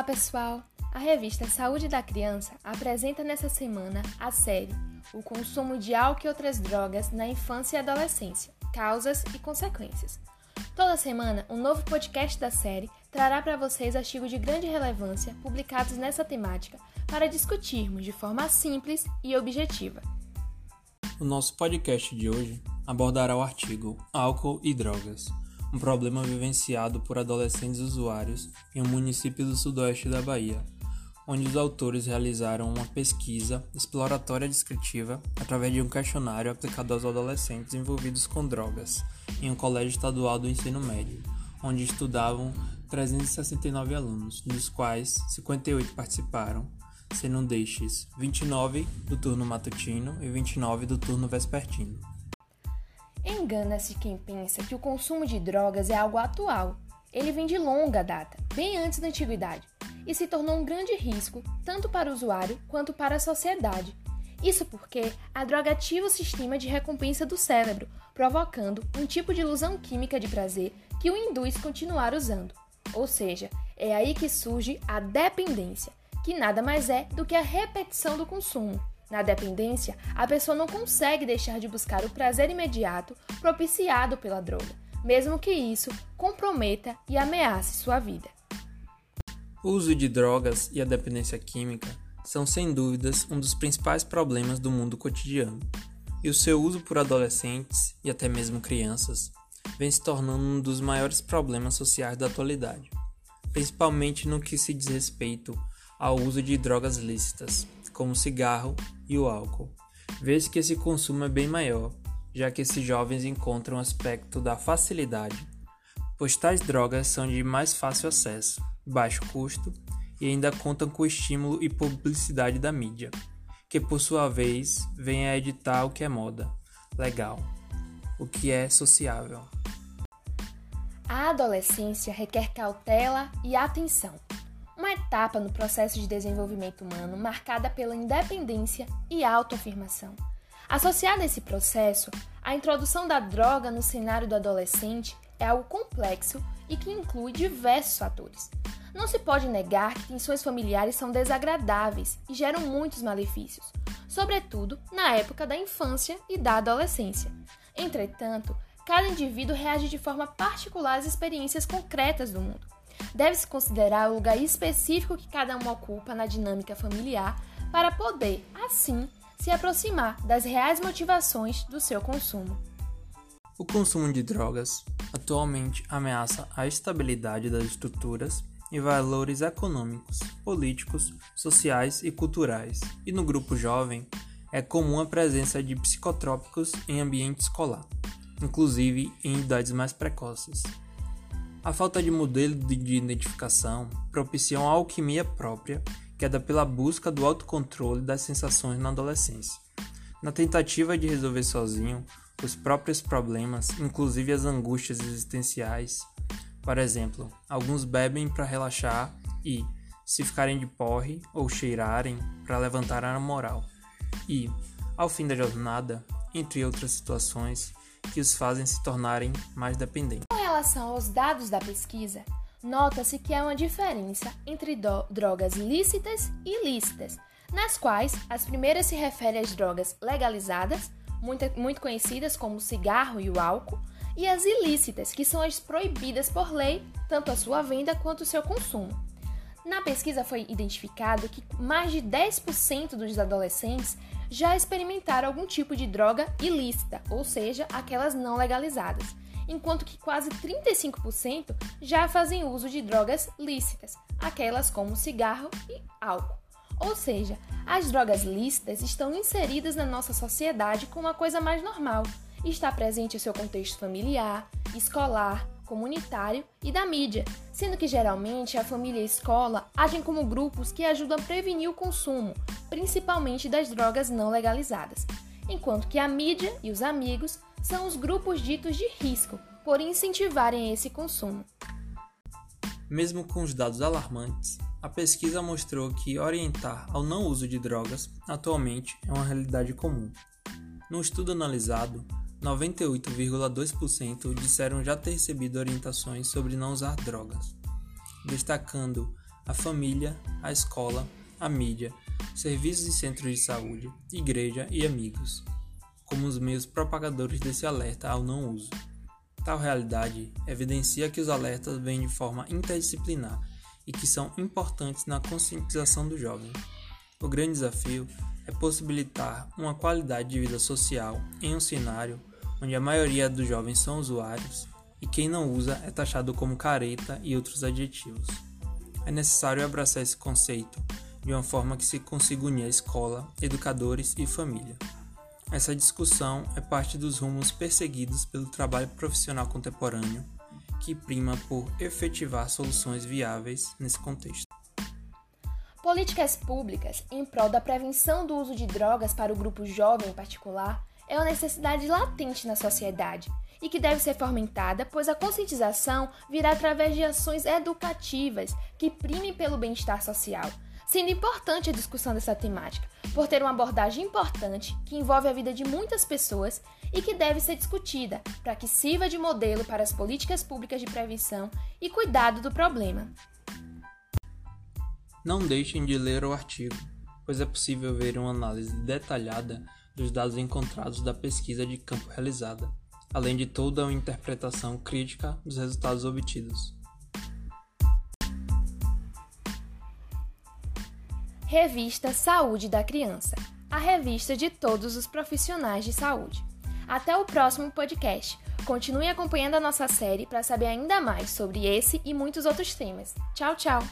Olá, pessoal! A revista Saúde da Criança apresenta nessa semana a série O consumo de álcool e outras drogas na infância e adolescência: causas e consequências. Toda semana, um novo podcast da série trará para vocês artigos de grande relevância publicados nessa temática para discutirmos de forma simples e objetiva. O nosso podcast de hoje abordará o artigo Álcool e Drogas um problema vivenciado por adolescentes usuários em um município do sudoeste da Bahia, onde os autores realizaram uma pesquisa exploratória descritiva através de um questionário aplicado aos adolescentes envolvidos com drogas em um colégio estadual do ensino médio, onde estudavam 369 alunos, dos quais 58 participaram, sendo destes 29 do turno matutino e 29 do turno vespertino. Engana-se quem pensa que o consumo de drogas é algo atual. Ele vem de longa data, bem antes da antiguidade, e se tornou um grande risco tanto para o usuário quanto para a sociedade. Isso porque a droga ativa o sistema de recompensa do cérebro, provocando um tipo de ilusão química de prazer que o induz continuar usando. Ou seja, é aí que surge a dependência, que nada mais é do que a repetição do consumo. Na dependência, a pessoa não consegue deixar de buscar o prazer imediato propiciado pela droga, mesmo que isso comprometa e ameace sua vida. O uso de drogas e a dependência química são sem dúvidas um dos principais problemas do mundo cotidiano, e o seu uso por adolescentes e até mesmo crianças vem se tornando um dos maiores problemas sociais da atualidade, principalmente no que se diz respeito ao uso de drogas lícitas, como o cigarro e o álcool. Vê-se que esse consumo é bem maior, já que esses jovens encontram o aspecto da facilidade, pois tais drogas são de mais fácil acesso, baixo custo e ainda contam com o estímulo e publicidade da mídia, que por sua vez vem a editar o que é moda, legal, o que é sociável. A adolescência requer cautela e atenção uma etapa no processo de desenvolvimento humano marcada pela independência e autoafirmação. Associada a esse processo, a introdução da droga no cenário do adolescente é algo complexo e que inclui diversos fatores. Não se pode negar que tensões familiares são desagradáveis e geram muitos malefícios, sobretudo na época da infância e da adolescência. Entretanto, cada indivíduo reage de forma particular às experiências concretas do mundo. Deve-se considerar o lugar específico que cada um ocupa na dinâmica familiar para poder, assim, se aproximar das reais motivações do seu consumo. O consumo de drogas atualmente ameaça a estabilidade das estruturas e valores econômicos, políticos, sociais e culturais, e no grupo jovem é comum a presença de psicotrópicos em ambiente escolar, inclusive em idades mais precoces. A falta de modelo de identificação propicia uma alquimia própria, que é da pela busca do autocontrole das sensações na adolescência. Na tentativa de resolver sozinho os próprios problemas, inclusive as angústias existenciais. Por exemplo, alguns bebem para relaxar e, se ficarem de porre ou cheirarem, para levantar a moral. E, ao fim da jornada, entre outras situações que os fazem se tornarem mais dependentes relação aos dados da pesquisa, nota-se que há uma diferença entre drogas lícitas e ilícitas, nas quais as primeiras se referem às drogas legalizadas, muito, muito conhecidas como o cigarro e o álcool, e as ilícitas, que são as proibidas por lei, tanto a sua venda quanto o seu consumo. Na pesquisa foi identificado que mais de 10% dos adolescentes já experimentaram algum tipo de droga ilícita, ou seja, aquelas não legalizadas enquanto que quase 35% já fazem uso de drogas lícitas, aquelas como cigarro e álcool. Ou seja, as drogas lícitas estão inseridas na nossa sociedade como uma coisa mais normal. Está presente em seu contexto familiar, escolar, comunitário e da mídia, sendo que geralmente a família e a escola agem como grupos que ajudam a prevenir o consumo, principalmente das drogas não legalizadas, enquanto que a mídia e os amigos são os grupos ditos de risco, por incentivarem esse consumo. Mesmo com os dados alarmantes, a pesquisa mostrou que orientar ao não uso de drogas atualmente é uma realidade comum. No estudo analisado, 98,2% disseram já ter recebido orientações sobre não usar drogas, destacando a família, a escola, a mídia, serviços e centros de saúde, igreja e amigos, como os meios propagadores desse alerta ao não uso. Tal realidade evidencia que os alertas vêm de forma interdisciplinar e que são importantes na conscientização do jovem. O grande desafio é possibilitar uma qualidade de vida social em um cenário onde a maioria dos jovens são usuários e quem não usa é taxado como careta e outros adjetivos. É necessário abraçar esse conceito de uma forma que se consiga unir a escola, educadores e família. Essa discussão é parte dos rumos perseguidos pelo trabalho profissional contemporâneo, que prima por efetivar soluções viáveis nesse contexto. Políticas públicas em prol da prevenção do uso de drogas para o grupo jovem em particular é uma necessidade latente na sociedade e que deve ser fomentada, pois a conscientização virá através de ações educativas que primem pelo bem-estar social, sendo importante a discussão dessa temática, por ter uma abordagem importante que envolve a vida de muitas pessoas e que deve ser discutida para que sirva de modelo para as políticas públicas de prevenção e cuidado do problema. Não deixem de ler o artigo, pois é possível ver uma análise detalhada dos dados encontrados da pesquisa de campo realizada, além de toda uma interpretação crítica dos resultados obtidos. Revista Saúde da Criança a revista de todos os profissionais de saúde. Até o próximo podcast. Continue acompanhando a nossa série para saber ainda mais sobre esse e muitos outros temas. Tchau, tchau!